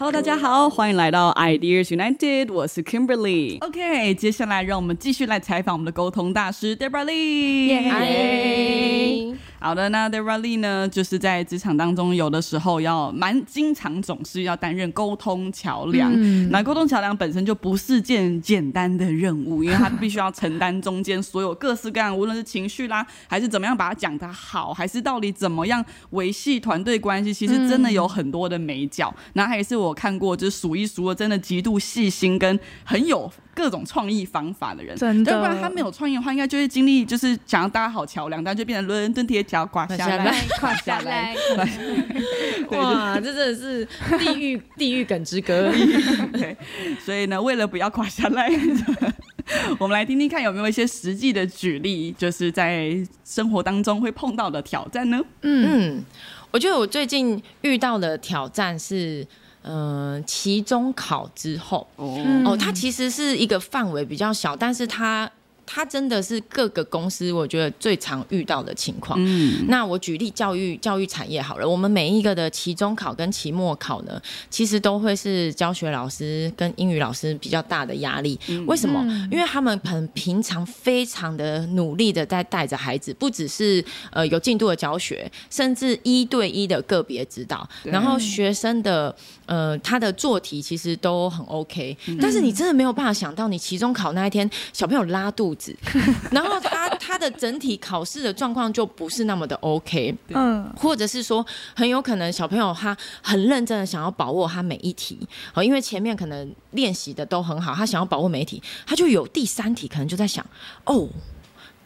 Hello，大家好，欢迎来到 Ideas United，我是 Kimberly。OK，接下来让我们继续来采访我们的沟通大师 Debra Lee。嗨，好的，那 Debra Lee 呢，就是在职场当中，有的时候要蛮经常，总是要担任沟通桥梁。那沟通桥梁本身就不是件简单的任务，因为他必须要承担中间所有各式各样，无论是情绪啦，还是怎么样把它讲得好，还是到底怎么样维系团队关系，其实真的有很多的美角。那还是我看过，就是数一数二，真的极度细心跟很有各种创意方法的人。真的要不然他没有创意的话，应该就会经历就是想要搭好桥梁，但就变成伦敦铁桥垮下来，垮下来，哇，这真的是地狱地狱梗之歌。对，所以呢，为了不要垮下来，我们来听听看有没有一些实际的举例，就是在生活当中会碰到的挑战呢？嗯，我觉得我最近遇到的挑战是，嗯、期中考之后，哦，哦，它其实是一个范围比较小，但是它它真的是各个公司我觉得最常遇到的情况。嗯，那我举例教育教育产业好了，我们每一个的期中考跟期末考呢，其实都会是教学老师跟英语老师比较大的压力。为什么？因为他们很平常非常的努力的在带着孩子，不只是呃有进度的教学，甚至一对一的个别指导，然后学生的呃他的做题其实都很 OK，、但是你真的没有办法想到，你期中考那一天小朋友拉肚子，然后他他的整体考试的状况就不是那么的 OK，嗯，或者是说很有可能小朋友他很认真的想要把握他每一题，哦，因为前面可能练习的都很好，他想要把握每一题，他就有第三题可能就在想，哦。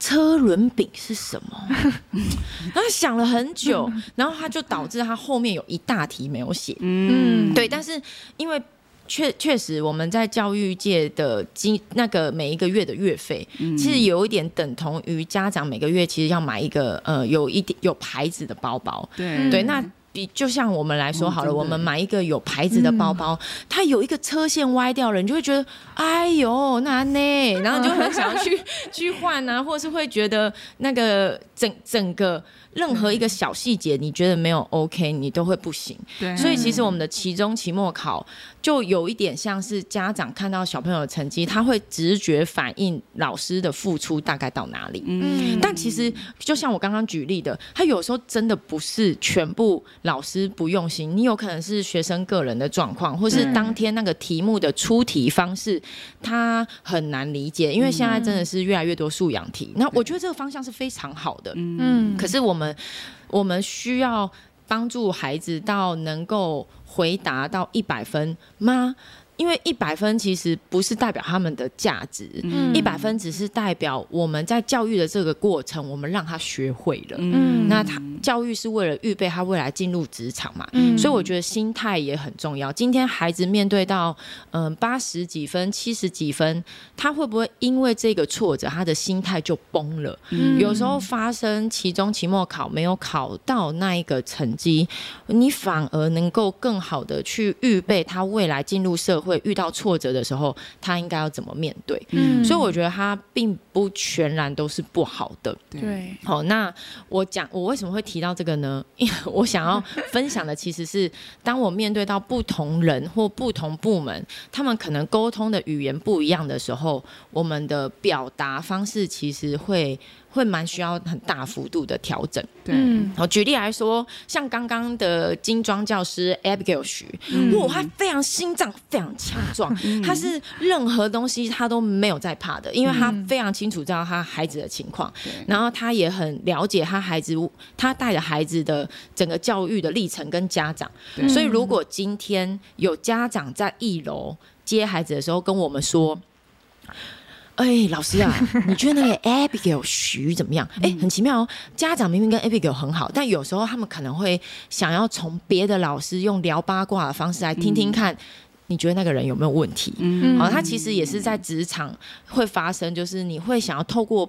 车轮饼是什么？他想了很久，然后他就导致他后面有一大题没有写。嗯，对，但是因为确确实我们在教育界的经那个每一个月的月费，嗯其实有一点等同于家长每个月其实要买一个呃有一点有牌子的包包。对对，那。比就像我们来说好了，嗯我们买一个有牌子的包包，它有一个车线歪掉了，你就会觉得，哎呦，那呢，然后你就很想要去去换啊，或是会觉得那个整整个任何一个小细节，你觉得没有 OK，你都会不行。对，所以其实我们的期中、期末考就有一点像是家长看到小朋友的成绩，他会直觉反映老师的付出大概到哪里。嗯，但其实就像我刚刚举例的，他有时候真的不是全部老师不用心，你有可能是学生个人的状况，或是当天那个题目的出题方式他很难理解，因为现在真的是越来越多素养题。那我觉得这个方向是非常好的，嗯，可是我们我们需要帮助孩子到能够回答到一百分吗？因为一百分其实不是代表他们的价值，嗯一百分只是代表我们在教育的这个过程，我们让他学会了。嗯那他教育是为了预备他未来进入职场嘛，嗯所以我觉得心态也很重要。今天孩子面对到嗯八十几分、七十几分，他会不会因为这个挫折，他的心态就崩了？嗯有时候发生期中、期末考没有考到那一个成绩，你反而能够更好的去预备他未来进入社会遇到挫折的时候，他应该要怎么面对。嗯所以我觉得他并不全然都是不好的。对，好，那我讲我为什么会提到这个呢？因为我想要分享的其实是，当我面对到不同人或不同部门，他们可能沟通的语言不一样的时候，我们的表达方式其实会会蛮需要很大幅度的调整。对，嗯好，举例来说，像刚刚的精装教师 Abigail 徐，哇，他非常心脏非常强壮，他是任何东西他都没有在怕的，因为他非常清楚知道他孩子的情况，然后他也很了解他孩子，他带着孩子的整个教育的历程跟家长，所以如果今天有家长在一楼接孩子的时候跟我们说。哎，老师啊，你觉得那个 Abigail 徐怎么样？哎，很奇妙哦。家长明明跟 Abigail 很好，但有时候他们可能会想要从别的老师用聊八卦的方式来听听看，你觉得那个人有没有问题？嗯好，他其实也是在职场会发生，就是你会想要透过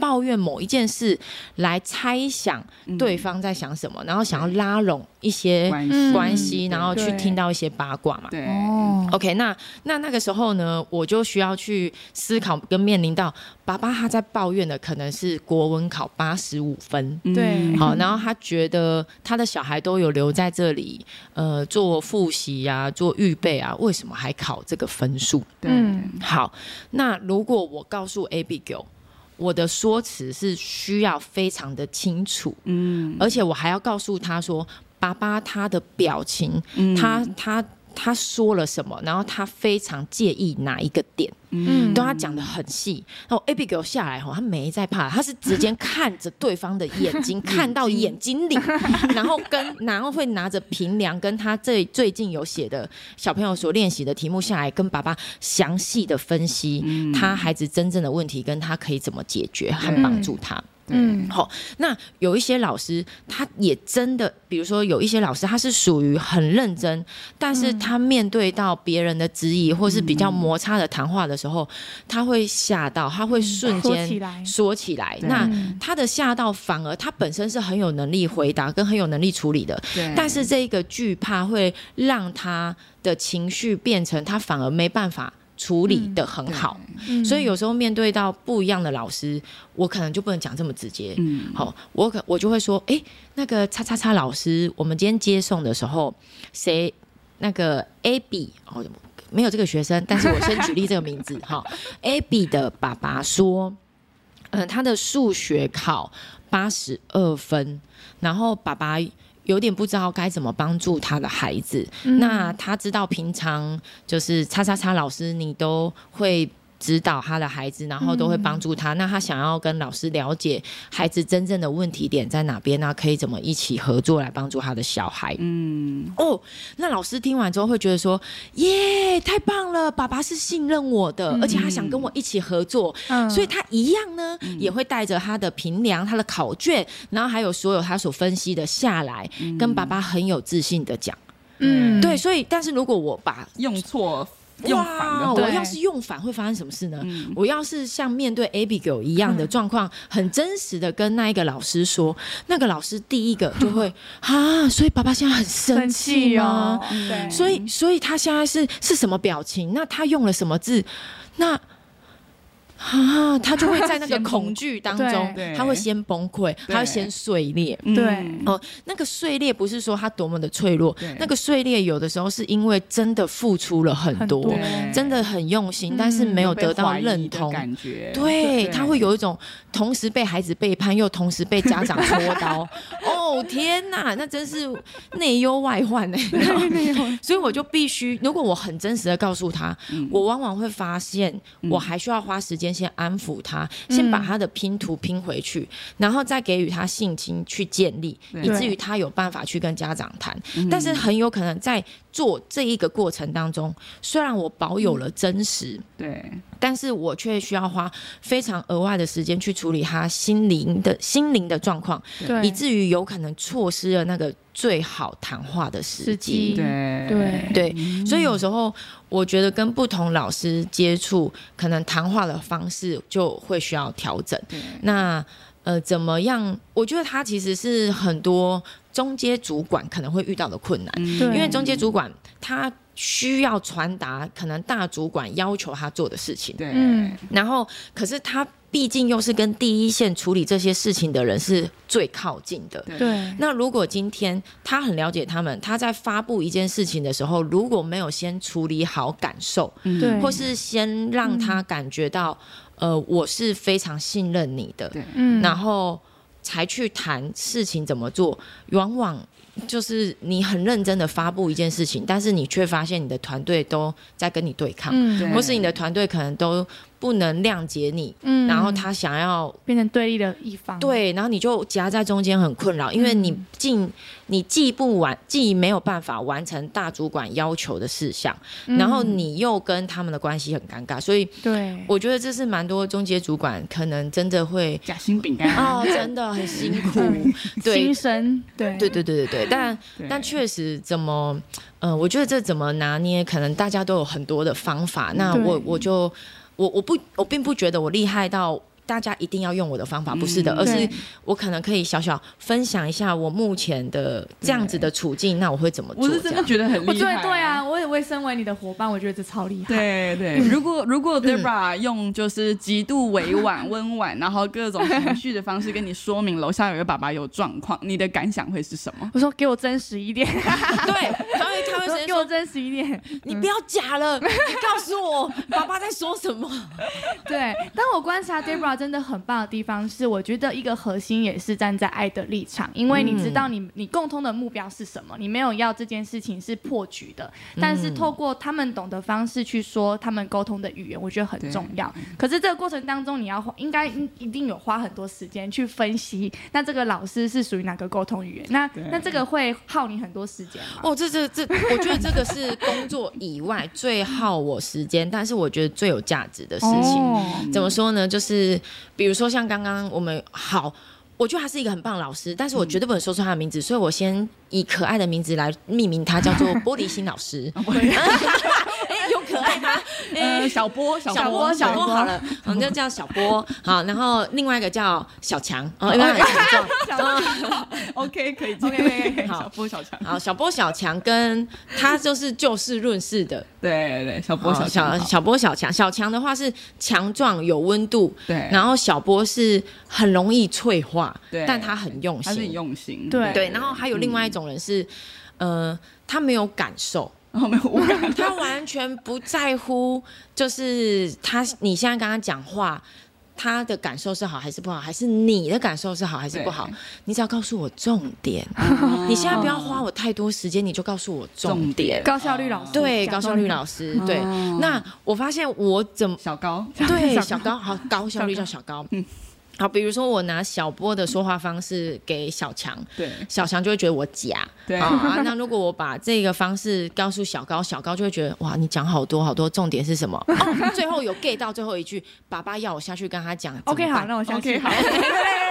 抱怨某一件事来猜想对方在想什么，然后想要拉拢一些关嗯系然后去对听到一些八卦嘛。对，哦，OK，那那那个时候呢，我就需要去思考跟面临到爸爸他在抱怨的可能是国文考八十五分。嗯对好，然后他觉得他的小孩都有留在这里，呃，做复习啊，做预备啊，为什么还考这个分数？对，嗯好，那如果我告诉 Abigail，我的说辞是需要非常的清楚，嗯，而且我还要告诉他说，爸爸他的表情，嗯。他他他说了什么，然后他非常介意哪一个点，嗯都他讲的很细。然后 Abigail 下来吼，他没在怕，他是直接看着对方的眼睛，看到眼睛里，然后跟然后会拿着平量跟他这最近有写的小朋友所练习的题目下来，跟爸爸详细的分析他孩子真正的问题，跟他可以怎么解决和帮助他。嗯好，那有一些老师，他也真的，比如说有一些老师，他是属于很认真，但是他面对到别人的质疑或是比较摩擦的谈话的时候，他会吓到，他会瞬间说起来。那嗯。他的吓到，反而他本身是很有能力回答跟很有能力处理的，对，但是这一个惧怕会让他的情绪变成他反而没办法处理的很好。嗯所以有时候面对到不一样的老师，我可能就不能讲这么直接。嗯，好，我可我就会说，哎，那个叉叉叉老师，我们今天接送的时候，谁那个 A B 哦，没有这个学生，但是我先举例这个名字 哈，A B 的爸爸说，嗯、他的数学考八十二分，然后爸爸。有点不知道该怎么帮助他的孩子，嗯。那他知道平常就是叉叉叉老师，你都会指导他的孩子，然后都会帮助他。那他想要跟老师了解孩子真正的问题点在哪边，那可以怎么一起合作来帮助他的小孩？嗯，哦，那老师听完之后会觉得说：耶，太棒了，爸爸是信任我的，而且他想跟我一起合作，嗯所以他一样呢，也会带着他的评量、他的考卷，然后还有所有他所分析的下来，跟爸爸很有自信的讲。嗯对，所以但是如果我把用错用反的话，哇我要是用反会发生什么事呢？嗯我要是像面对 Abigail 一样的状况，很真实的跟那一个老师说，那个老师第一个就会 啊，所以爸爸现在很生生气气哦？，对，所以，所以他现在是是什么表情？那他用了什么字？那啊，他就会 在那个恐惧当中，他会先崩溃，他会先碎裂。嗯对哦，那个碎裂不是说他多么的脆弱，那个碎裂有的时候是因为真的付出了很多，很真的很用心，但是没有得到认同。感觉，对，对他会有一种同时被孩子背叛，又同时被家长戳刀。哦天哪，那真是内忧外患哎、所以我就必须，如果我很真实的告诉他，嗯我往往会发现，我还需要花时间先安抚他，先把他的拼图拼回去，然后再给予他信心去建立，以至于他有办法去跟家长谈。但是很有可能在做这一个过程当中，虽然我保有了真实。对，但是我却需要花非常额外的时间去处理他心灵的心灵的状况，对，以至于有可能错失了那个最好谈话的时时机机。对，对对，所以有时候我觉得跟不同老师接触，可能谈话的方式就会需要调整。那呃，怎么样？我觉得他其实是很多中阶主管可能会遇到的困难。嗯因为中阶主管他需要传达可能大主管要求他做的事情，对，嗯。然后可是他毕竟又是跟第一线处理这些事情的人是最靠近的。对。对，那如果今天他很了解他们，他在发布一件事情的时候，如果没有先处理好感受，嗯。对。或是先让他感觉到，呃，我是非常信任你的，对。嗯，然后才去谈事情怎么做，往往就是你很认真的发布一件事情，但是你却发现你的团队都在跟你对抗，嗯或是你的团队可能都不能谅解你，嗯。然后他想要变成对立的一方，对，然后你就夹在中间很困扰，因为你嗯既你既不完，既没有办法完成大主管要求的事项，嗯，然后你又跟他们的关系很尴尬，所以对，我觉得这是蛮多中介主管可能真的会夹心饼干，哦，真的很辛苦，对。心生，对。对对对对对，但对。但确实怎么，呃，我觉得这怎么拿捏，可能大家都有很多的方法。那我我就我我不我并不觉得我厉害到大家一定要用我的方法，不是的，嗯而是我可能可以小小分享一下我目前的这样子的处境，那我会怎么做？我是真的觉得很厉害。我觉得对啊，我也会身为你的伙伴，我觉得这超厉害。对对，如果如果 Debra 用就是极度委婉、温婉，然后各种情绪的方式跟你说明楼下有一个爸爸有状况，你的感想会是什么？我说给我真实一点，对，他会他会说给我真实一点。你不要假了，你告诉我爸爸在说什么。对，当我观察 Debra 真的很棒的地方是，我觉得一个核心也是站在爱的立场，因为你知道你你共通的目标是什么，你没有要这件事情是破局的，但是透过他们懂的方式去说他们沟通的语言，我觉得很重要。可是这个过程当中，你要花应该一定有花很多时间去分析，那这个老师是属于哪个沟通语言？那那这个会耗你很多时间？哦，这这这，我觉得这个是工作以外最耗我时间，但是我觉得最有价值的事情。哦怎么说呢？就是比如说像刚刚我们好。我觉得他是一个很棒的老师，但是我绝对不能说出他的名字，所以我先以可爱的名字来命名他，叫做玻璃心老师。呃，小波，小小波，小波好了，我们就叫小波。好，然后另外一个叫小强，哦，因为很 强壮。OK，可以 OK，好小波小强，好，小波小强跟他就是就事论事的。对对，小波哦小强，小小波小强，小强的话是强壮有温度，对，然后小波是很容易脆化，对但他很用他是很。用心，对对，然后还有另外一种人是，呃，他没有感受。然后没有无感，他完全不在乎，就是他你现在跟他讲话，他的感受是好还是不好，还是你的感受是好还是不好？你只要告诉我重点。你现在不要花我太多时间，你就告诉我重重点。高效率老师，对，高效率老师，对。哦那我发现我怎么小高，对小 小高好高效率叫小高，嗯好，比如说我拿小波的说话方式给小强，对小强就会觉得我假，对啊啊。那如果我把这个方式告诉小高，小高就会觉得哇，你讲好多好多，重点是什么？哦，最后有 get 到最后一句，爸爸要我下去跟他讲。OK，好，那我下去。OK，好对，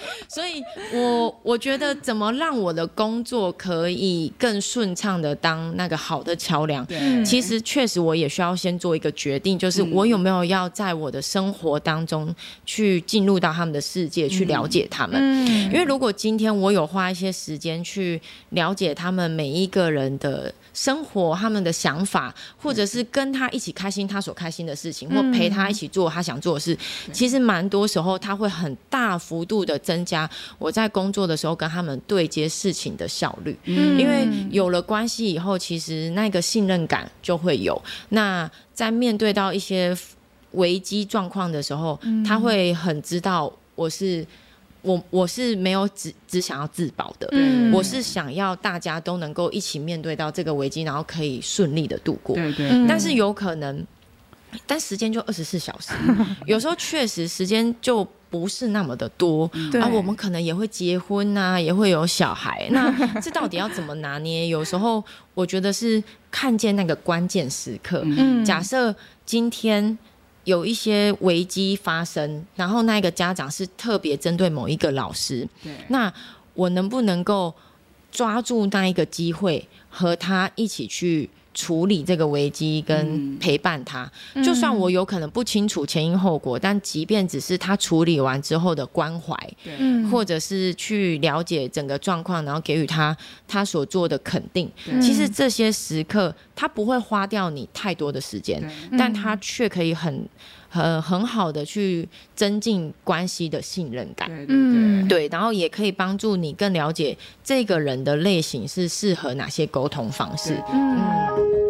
所以我我觉得怎么让我的工作可以更顺畅的当那个好的桥梁，对，其实确实我也需要先做一个决定，就是我有没有要在我的生活当中去进入到他们的世界，去了解他们。嗯。因为如果今天我有花一些时间去了解他们每一个人的生活、他们的想法，或者是跟他一起开心他所开心的事情，或陪他一起做他想做的事，其实蛮多时候他会很大幅度的增加我在工作的时候跟他们对接事情的效率。嗯因为有了关系以后，其实那个信任感就会有。那在面对到一些危机状况的时候，他会很知道我是我我是没有只只想要自保的。嗯我是想要大家都能够一起面对到这个危机，然后可以顺利的度过。对对嗯但是有可能，但时间就二十四小时，有时候确实时间就不是那么的多。对啊，我们可能也会结婚呐、也会有小孩，那这到底要怎么拿捏？有时候我觉得是看见那个关键时刻。嗯假设今天有一些危机发生，然后那个家长是特别针对某一个老师，对，那我能不能够抓住那一个机会，和他一起去处理这个危机，跟嗯。陪伴他？就算我有可能不清楚前因后果，但即便只是他处理完之后的关怀，或者是去了解整个状况，然后给予他他所做的肯定。其实这些时刻，他不会花掉你太多的时间，但他却可以很很很好的去增进关系的信任感。嗯对，然后也可以帮助你更了解这个人的类型是适合哪些沟通方式。对嗯